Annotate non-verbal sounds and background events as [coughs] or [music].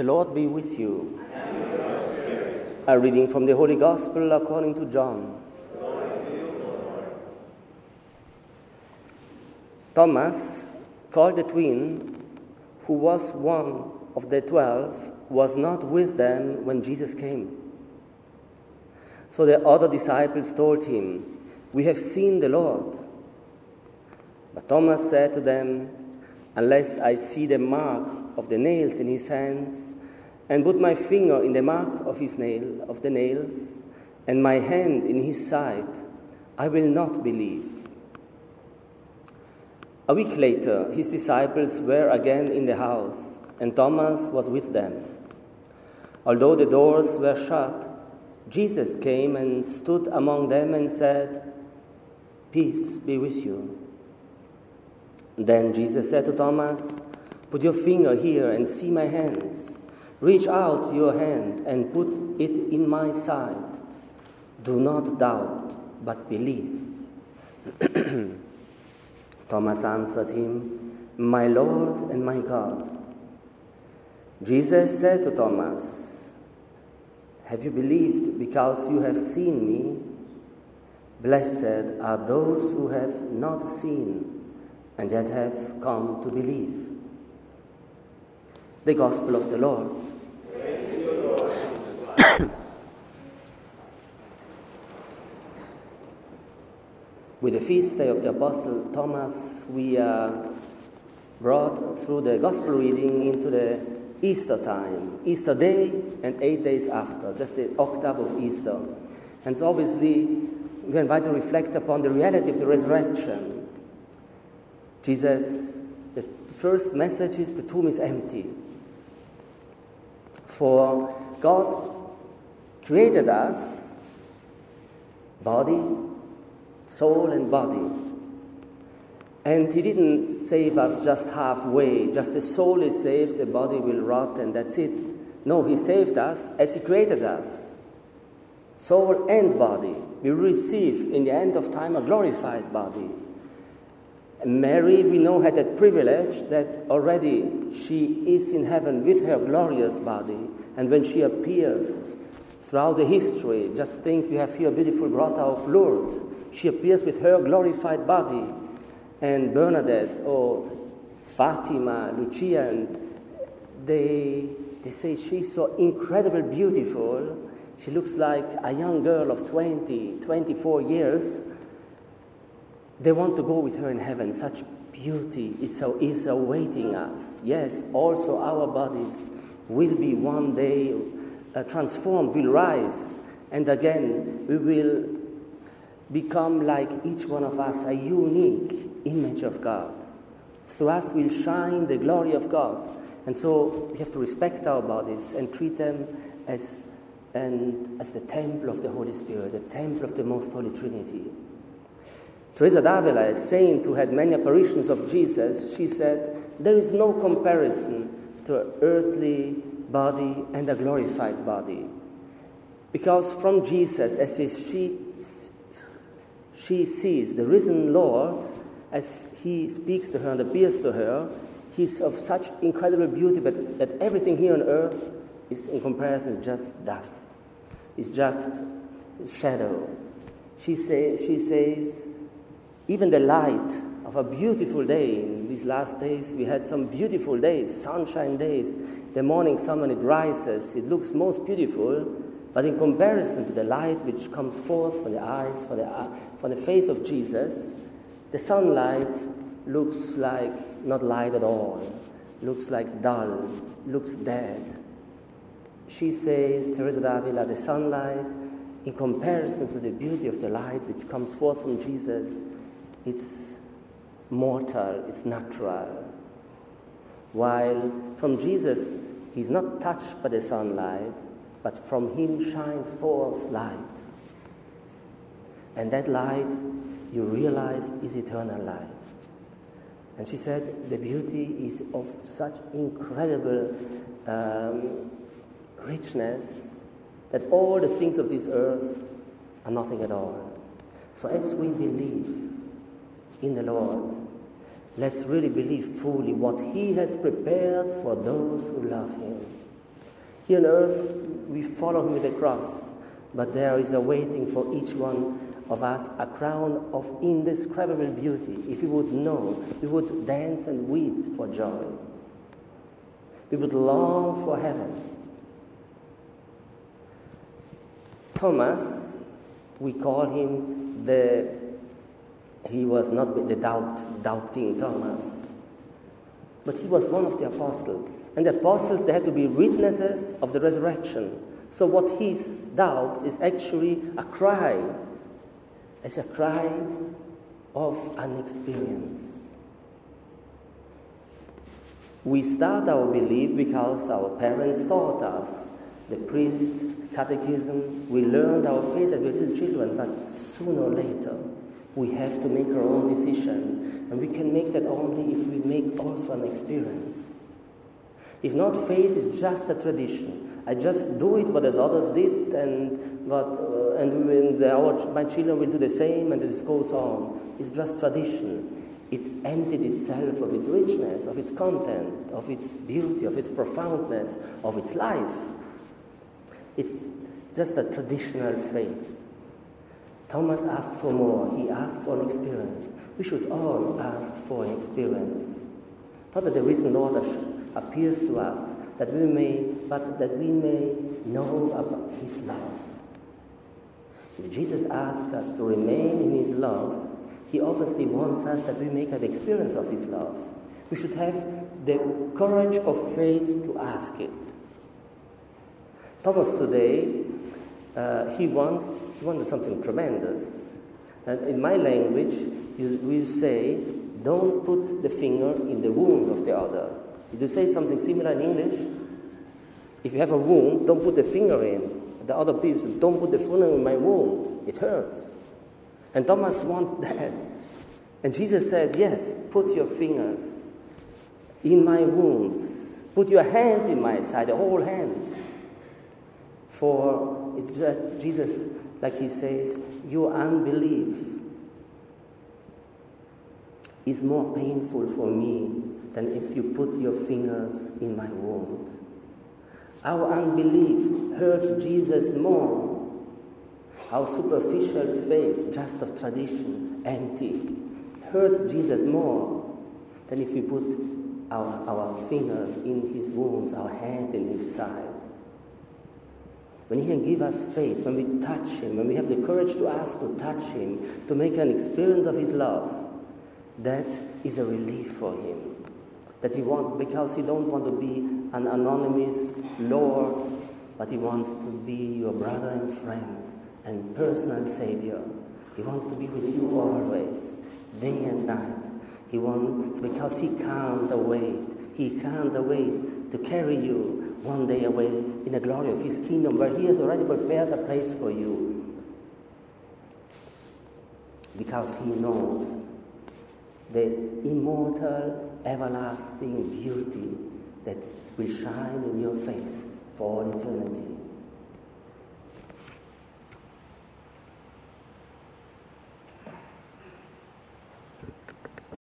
The Lord be with you. A reading from the Holy Gospel according to John. Thomas, called the twin, who was one of the twelve, was not with them when Jesus came. So the other disciples told him, We have seen the Lord. But Thomas said to them, Unless I see the mark of the nails in his hands, and put my finger in the mark of his nail of the nails, and my hand in his side, I will not believe. A week later, his disciples were again in the house, and Thomas was with them. Although the doors were shut, Jesus came and stood among them and said, Peace be with you. Then Jesus said to Thomas, Put your finger here and see my hands. Reach out your hand and put it in my side. Do not doubt, but believe. [clears throat] Thomas answered him, My Lord and my God. Jesus said to Thomas, Have you believed because you have seen me? Blessed are those who have not seen and yet have come to believe. The Gospel of the Lord. [coughs] With the feast day of the Apostle Thomas, we are brought through the Gospel reading into the Easter time, Easter day and eight days after, just the octave of Easter. And so obviously, we are invited to reflect upon the reality of the resurrection. Jesus, the first message is the tomb is empty. For God created us, body, soul, and body. And He didn't save us just halfway, just the soul is saved, the body will rot, and that's it. No, He saved us as He created us. Soul and body. We receive in the end of time a glorified body. Mary, we know, had that privilege that already she is in heaven with her glorious body. And when she appears throughout the history, just think you have here a beautiful grotto of Lourdes. She appears with her glorified body. And Bernadette or Fatima, Lucia, and they, they say she's so incredibly beautiful. She looks like a young girl of 20, 24 years they want to go with her in heaven. Such beauty it's, is awaiting us. Yes, also our bodies will be one day uh, transformed, will rise, and again we will become like each one of us, a unique image of God. Through us will shine the glory of God. And so we have to respect our bodies and treat them as, and, as the temple of the Holy Spirit, the temple of the Most Holy Trinity. Teresa d'Avila, a saint who had many apparitions of Jesus, she said, There is no comparison to an earthly body and a glorified body. Because from Jesus, as she, she sees the risen Lord, as he speaks to her and appears to her, he's of such incredible beauty, but that everything here on earth is, in comparison, just dust. It's just shadow. She, say, she says, even the light of a beautiful day. In these last days, we had some beautiful days, sunshine days. The morning sun when it rises, it looks most beautiful. But in comparison to the light which comes forth from the eyes, from the, uh, from the face of Jesus, the sunlight looks like not light at all, looks like dull, looks dead. She says, Teresa d'Avila, the sunlight, in comparison to the beauty of the light which comes forth from Jesus, it's mortal, it's natural. While from Jesus, he's not touched by the sunlight, but from him shines forth light. And that light, you realize, is eternal light. And she said, the beauty is of such incredible um, richness that all the things of this earth are nothing at all. So as we believe, in the Lord. Let's really believe fully what He has prepared for those who love Him. Here on earth, we follow him with the cross, but there is a waiting for each one of us a crown of indescribable beauty. If we would know, we would dance and weep for joy. We would long for heaven. Thomas, we call him the, he was not the doubt, doubting Thomas, but he was one of the apostles. And the apostles, they had to be witnesses of the resurrection. So what his doubt is actually a cry It's a cry of an experience. We start our belief because our parents taught us. The priest, catechism, we learned our faith as little children, but sooner or later we have to make our own decision. And we can make that only if we make also an experience. If not, faith is just a tradition. I just do it what as others did, and what uh, and when our, my children will do the same, and this goes on. It's just tradition. It emptied itself of its richness, of its content, of its beauty, of its profoundness, of its life. It's just a traditional faith. Thomas asked for more. He asked for an experience. We should all ask for an experience. Not that the risen Lord appears to us that we may, but that we may know about His love. If Jesus asks us to remain in His love, He obviously wants us that we make an experience of His love. We should have the courage of faith to ask it. Thomas today, uh, he wants he wanted something tremendous. And in my language, you will say, don't put the finger in the wound of the other. Did you say something similar in English? If you have a wound, don't put the finger in. The other people don't put the finger in my wound. It hurts. And Thomas wants that. And Jesus said, yes, put your fingers in my wounds. Put your hand in my side, the whole hand. For it's just Jesus, like he says, your unbelief is more painful for me than if you put your fingers in my wound. Our unbelief hurts Jesus more. Our superficial faith, just of tradition, empty, hurts Jesus more than if we put our, our finger in his wounds, our hand in his side. When he can give us faith, when we touch him, when we have the courage to ask to touch him, to make an experience of his love, that is a relief for him. That he wants because he don't want to be an anonymous lord but he wants to be your brother and friend and personal savior. He wants to be with you always day and night he wants because he can't wait he can't wait to carry you one day away in the glory of his kingdom where he has already prepared a place for you because he knows the immortal everlasting beauty that will shine in your face for all eternity.